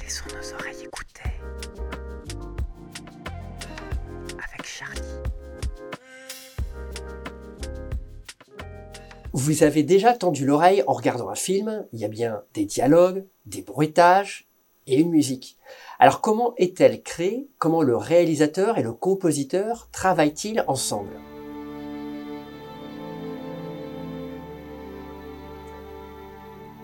Laissons nos oreilles écouter. Avec Charlie. Vous avez déjà tendu l'oreille en regardant un film, il y a bien des dialogues, des bruitages et une musique. Alors comment est-elle créée? Comment le réalisateur et le compositeur travaillent-ils ensemble?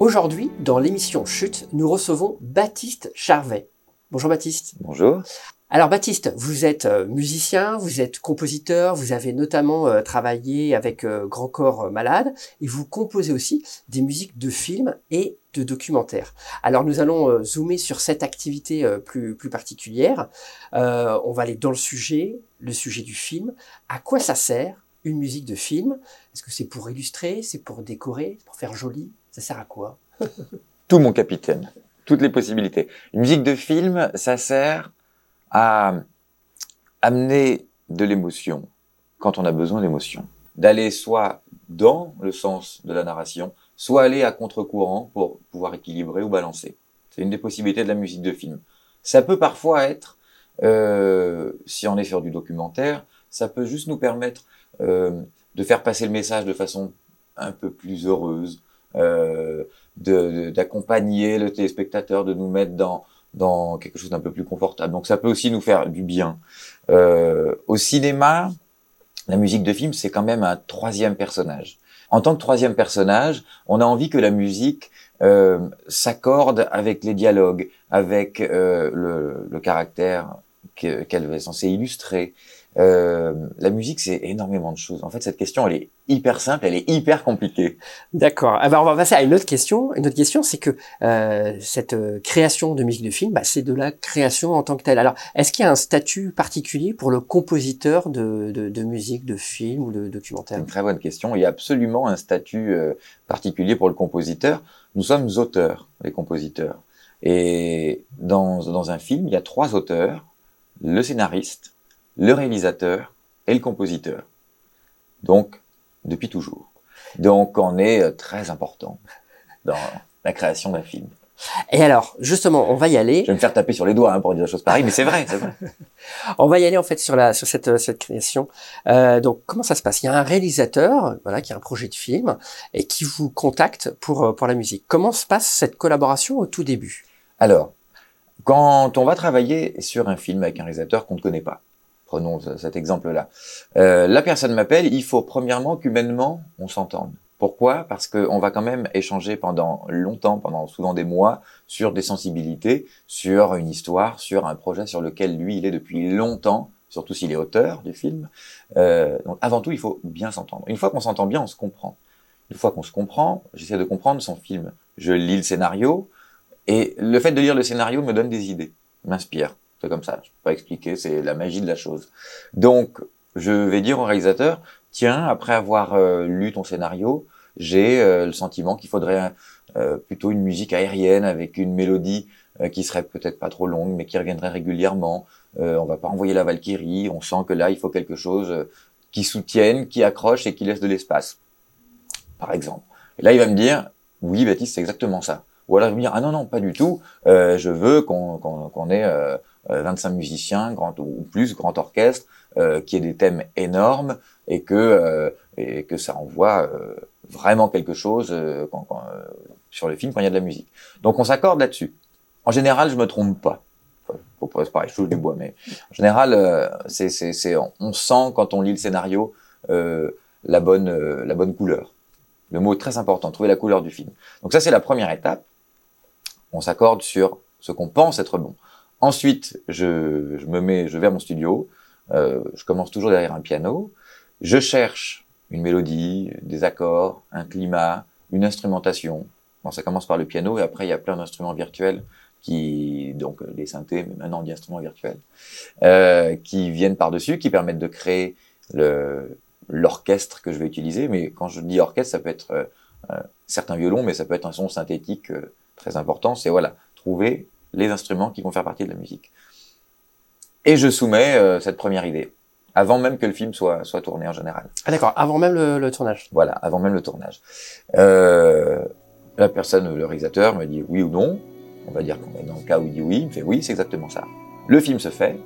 Aujourd'hui, dans l'émission Chute, nous recevons Baptiste Charvet. Bonjour Baptiste. Bonjour. Alors Baptiste, vous êtes euh, musicien, vous êtes compositeur, vous avez notamment euh, travaillé avec euh, Grand Corps Malade et vous composez aussi des musiques de films et de documentaires. Alors nous allons zoomer sur cette activité plus, plus particulière. on va aller dans le sujet, le sujet du film. À quoi ça sert une musique de film? Est-ce que c'est pour illustrer, c'est pour décorer, pour faire joli? Ça sert à quoi? Tout mon capitaine, toutes les possibilités. Une musique de film, ça sert à amener de l'émotion quand on a besoin d'émotion. D'aller soit dans le sens de la narration, soit aller à contre-courant pour pouvoir équilibrer ou balancer. C'est une des possibilités de la musique de film. Ça peut parfois être, euh, si on est sur du documentaire, ça peut juste nous permettre euh, de faire passer le message de façon un peu plus heureuse, d'accompagner le téléspectateur, de nous mettre dans dans quelque chose d'un peu plus confortable. Donc ça peut aussi nous faire du bien. Euh, au cinéma, la musique de film, c'est quand même un troisième personnage. En tant que troisième personnage, on a envie que la musique euh, s'accorde avec les dialogues, avec euh, le, le, caractère qu'elle est censée illustrer. Euh, la musique, c'est énormément de choses. En fait, cette question, elle est hyper simple, elle est hyper compliquée. D'accord. Alors, on va passer à une autre question. Une autre question, c'est que euh, cette euh, création de musique de film, bah, c'est de la création en tant que telle. Alors, est-ce qu'il y a un statut particulier pour le compositeur de, de, de musique, de film ou de documentaire? Une très bonne question. Il y a absolument un statut euh, particulier pour le compositeur. Nous sommes auteurs, les compositeurs. Et dans, dans un film, il y a trois auteurs le scénariste, le réalisateur et le compositeur. Donc, depuis toujours. Donc, on est euh, très important dans la création d'un film. Et alors, justement, on va y aller. Je vais me faire taper sur les doigts hein, pour dire des choses pareilles, mais c'est vrai, c'est vrai. on va y aller en fait sur la sur cette euh, cette création. Euh, donc, comment ça se passe? Il y a un réalisateur, voilà, qui a un projet de film et qui vous contacte pour euh, pour la musique. Comment se passe cette collaboration au tout début? Alors, quand on va travailler sur un film avec un réalisateur qu'on ne connaît pas, prenons cet exemple-là. Euh, la personne m'appelle, il faut premièrement qu'humainement, on s'entende. Pourquoi? Parce qu'on va quand même échanger pendant longtemps, pendant souvent des mois, sur des sensibilités, sur une histoire, sur un projet sur lequel lui, il est depuis longtemps, surtout s'il est auteur du film. Euh, donc avant tout, il faut bien s'entendre. Une fois qu'on s'entend bien, on se comprend. Une fois qu'on se comprend, j'essaie de comprendre son film. Je lis le scénario, et le fait de lire le scénario me donne des idées, m'inspire comme ça. Je peux pas expliquer, c'est la magie de la chose. Donc, je vais dire au réalisateur, tiens, après avoir euh, lu ton scénario, j'ai euh, le sentiment qu'il faudrait euh, plutôt une musique aérienne avec une mélodie qui serait peut-être pas trop longue, mais qui reviendrait régulièrement. on va pas envoyer la Valkyrie. On sent que là, il faut quelque chose qui soutienne, qui accroche et qui laisse de l'espace, par exemple. Et là, il va me dire, oui, Baptiste, c'est exactement ça. Ou alors il va me dire, ah non, non, pas du tout. je veux qu'on qu'on ait 25 euh, musiciens, grand ou plus, grand orchestre, euh, qui ait des thèmes énormes et que euh, et que ça envoie vraiment quelque chose quand, sur le film quand il y a de la musique. Donc on s'accorde là-dessus. En général, je me trompe pas. Enfin, pas, pareil, je touche du bois, mais en général, c'est, c'est, c'est, on sent quand on lit le scénario la bonne, la bonne couleur. Le mot est très important, trouver la couleur du film. Donc ça, c'est la première étape. On s'accorde sur ce qu'on pense être bon. Ensuite, je, je, me mets, je vais à mon studio. Euh, je commence toujours derrière un piano. Je cherche une mélodie, des accords, un climat, une instrumentation. Bon, ça commence par le piano et après il y a plein d'instruments virtuels qui, donc des synthés, mais maintenant des instruments virtuels, euh, qui viennent par-dessus, qui permettent de créer le, l'orchestre que je vais utiliser. Mais quand je dis orchestre, ça peut être euh, euh certains violons, mais ça peut être un son synthétique euh, très important. C'est voilà, trouver les instruments qui vont faire partie de la musique. Et je soumets euh, cette première idée. avant même que le film soit, soit tourné en général. Ah d'accord, avant même le, le, tournage. Voilà, avant même le tournage. Euh, la personne, le réalisateur, me dit oui ou non. On va dire qu'on est dans le cas où il dit oui, il me fait oui, c'est exactement ça. Le film se fait,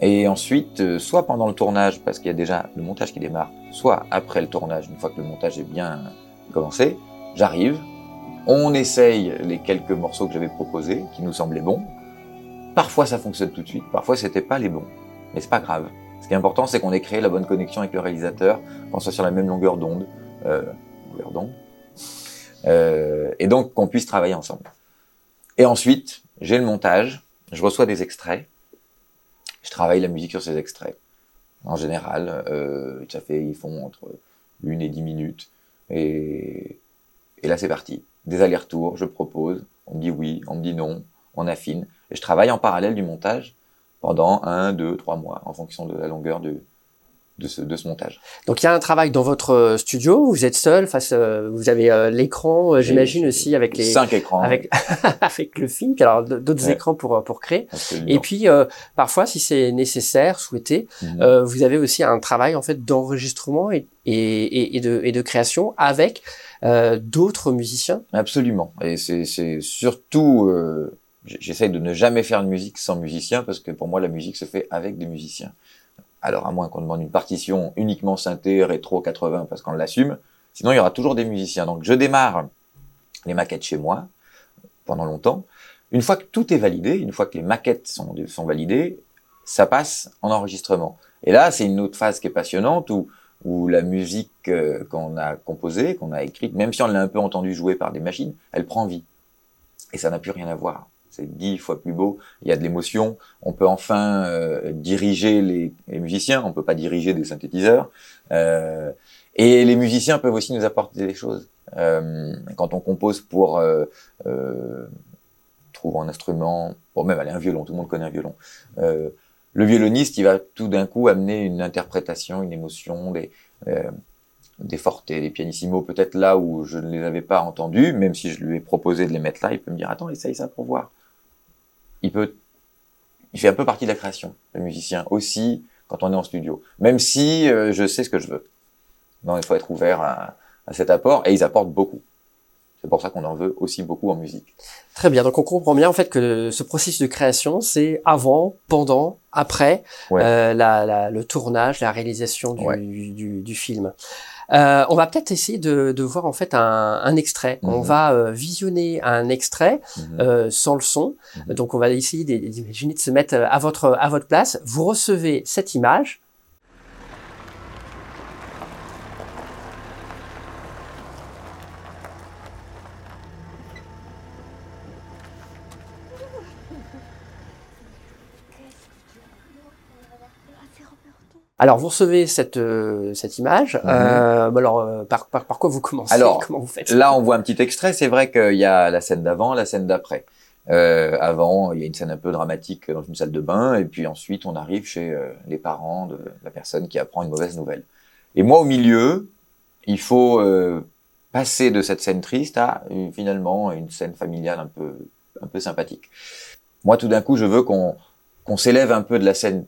et ensuite, euh, soit pendant le tournage, parce qu'il y a déjà le montage qui démarre, soit après le tournage, une fois que le montage est bien commencé, j'arrive, on essaye les quelques morceaux que j'avais proposés, qui nous semblaient bons. Parfois ça fonctionne tout de suite, parfois c'était pas les bons. Mais c'est pas grave. Ce qui est important, c'est qu'on ait créé la bonne connexion avec le réalisateur, qu'on soit sur la même longueur d'onde, euh, longueur d'onde, euh, et donc qu'on puisse travailler ensemble. Et ensuite, j'ai le montage, je reçois des extraits, je travaille la musique sur ces extraits. En général, euh, ça fait, ils font entre une et dix minutes, et, et là c'est parti. Des allers-retours, je propose, on me dit oui, on me dit non, on affine, et je travaille en parallèle du montage pendant un, deux, trois mois, en fonction de la longueur de, de ce, de ce montage. Donc il y a un travail dans votre euh, studio, vous êtes seul face, euh, vous avez euh, l'écran, euh, j'imagine aussi avec les cinq écrans, avec avec le film, alors d'autres Ouais. écrans pour pour créer. Absolument. Et puis parfois, si c'est nécessaire, souhaité, Mhm. vous avez aussi un travail en fait d'enregistrement et, et, et, et de et de création avec euh, d'autres musiciens. Absolument. Et c'est surtout, euh, j'essaye de ne jamais faire de musique sans musicien parce que pour moi la musique se fait avec des musiciens. Alors à moins qu'on demande une partition uniquement synthé, rétro 80 parce qu'on l'assume, sinon il y aura toujours des musiciens. Donc je démarre les maquettes chez moi pendant longtemps. Une fois que tout est validé, une fois que les maquettes sont, sont validées, ça passe en enregistrement. Et là, c'est une autre phase qui est passionnante où, où la musique euh, qu'on a composée, qu'on a écrite, même si on l'a un peu entendu jouer par des machines, elle prend vie. Et ça n'a plus rien à voir. C'est dix fois plus beau. Il y a de l'émotion. On peut enfin euh, diriger les, musiciens. On peut pas diriger des synthétiseurs. Euh, et les musiciens peuvent aussi nous apporter des choses. Quand on compose pour euh, euh, trouve un instrument, bon même allez un violon, tout le monde connaît un violon. Le violoniste, il va tout d'un coup amener une interprétation, une émotion, des euh, des des pianissimos, peut-être là où je ne les avais pas entendus, même si je lui ai proposé de les mettre là, il peut me dire attends, essaye ça pour voir. Il peut, il fait un peu partie de la création, le musicien aussi quand on est en studio, même si euh, je sais ce que je veux. Non, il faut être ouvert à, à cet apport et ils apportent beaucoup. C'est pour ça qu'on en veut aussi beaucoup en musique. Très bien. Donc on comprend bien en fait que ce processus de création, c'est avant, pendant, après Ouais. euh, la, la- le tournage, la réalisation du, Ouais. du, du- du film. Euh, on va peut-être essayer de, de voir en fait un, un extrait. On Mhm. va euh, visionner un extrait Mhm. euh, sans le son. Mhm. Donc on va essayer d'im- d'imaginer de se mettre euh, à votre à votre place. Vous recevez cette image. Alors vous recevez cette euh, cette image. Mhm. Euh, alors euh, par, par par quoi vous commencez? Alors, Comment vous faites? Là, on voit un petit extrait. C'est vrai qu'il y a la scène d'avant, la scène d'après. Euh, avant, il y a une scène un peu dramatique dans une salle de bain, et puis ensuite, on arrive chez euh, les parents de la personne qui apprend une mauvaise nouvelle. Et moi, au milieu, il faut euh, passer de cette scène triste à euh, finalement une scène familiale un peu, un peu sympathique. Moi, tout d'un coup, je veux qu'on qu'on s'élève un peu de la scène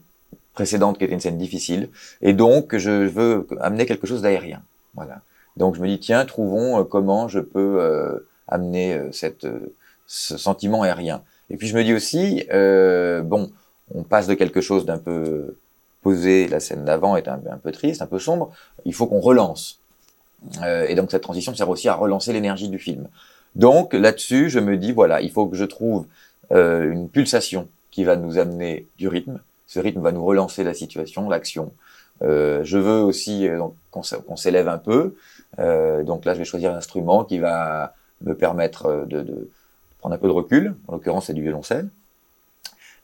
précédente qui était une scène difficile, et donc je veux amener quelque chose d'aérien. Voilà. Donc je me dis tiens, trouvons euh, comment je peux euh, amener euh, cette, ce sentiment aérien. Et puis je me dis aussi bon, on passe de quelque chose d'un peu posé, la scène d'avant est un, peu triste, un peu sombre. Il faut qu'on relance. Et donc cette transition sert aussi à relancer l'énergie du film. Donc là-dessus, je me dis voilà, il faut que je trouve une pulsation qui va nous amener du rythme. Ce rythme va nous relancer la situation, l'action. Euh, je veux aussi euh, qu'on s'élève un peu. Euh, donc là, je vais choisir un instrument qui va me permettre euh, de, de prendre un peu de recul. En l'occurrence, c'est du violoncelle.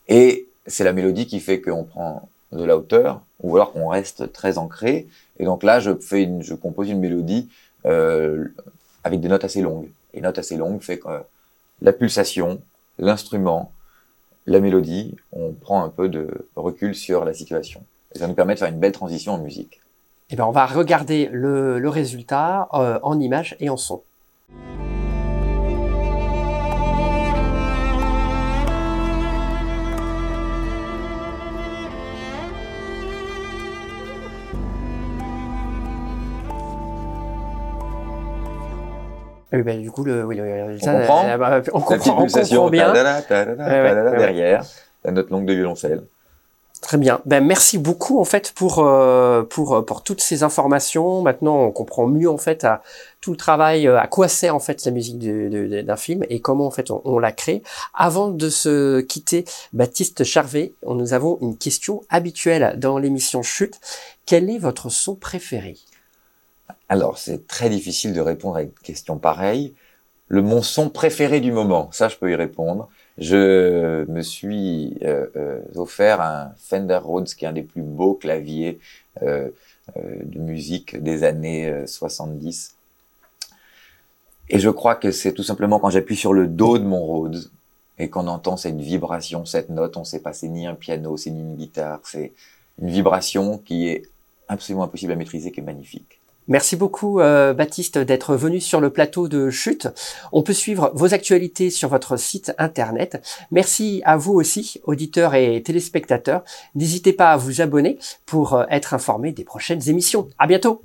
Et c'est la mélodie qui fait qu'on prend de la hauteur, ou alors qu'on reste très ancré. Et donc là, je fais une, je compose une mélodie euh, avec des notes assez longues. Et notes assez longues fait que euh, la pulsation, l'instrument, la mélodie, on prend un peu de recul sur la situation. Et ça nous permet de faire une belle transition en musique. Eh ben, on va regarder le, le résultat euh, en images et en son. Oui, ben, du coup, le, oui, le- On comprend euh, bah, on La petite comprend, on comprend bien. Ouais, ouais, ouais, ouais. derrière, la note longue de violoncelle. Très bien. Ben merci beaucoup en fait pour euh, pour euh, pour toutes ces informations. Maintenant, on comprend mieux en fait à tout le travail, à quoi sert en fait la musique d'un film et comment en fait on, on la crée. Avant de se quitter, Baptiste Charvet, on- nous avons une question habituelle dans l'émission Chute. Quel est votre son préféré? Alors, c'est très difficile de répondre à une question pareille. Le mon son préféré du moment, ça, je peux y répondre. Je me suis euh, euh, offert un Fender Rhodes, qui est un des plus beaux claviers euh, euh, de musique des années euh, 70. Et je crois que c'est tout simplement quand j'appuie sur le dos de mon Rhodes et qu'on entend cette vibration, cette note, on sait pas, c'est ni un piano, c'est ni une guitare, c'est une vibration qui est absolument impossible à maîtriser, qui est magnifique. Merci beaucoup euh, Baptiste d'être venu sur le plateau de Chute. On peut suivre vos actualités sur votre site internet. Merci à vous aussi, auditeurs et téléspectateurs. N'hésitez pas à vous abonner pour euh, être informé des prochaines émissions. À bientôt.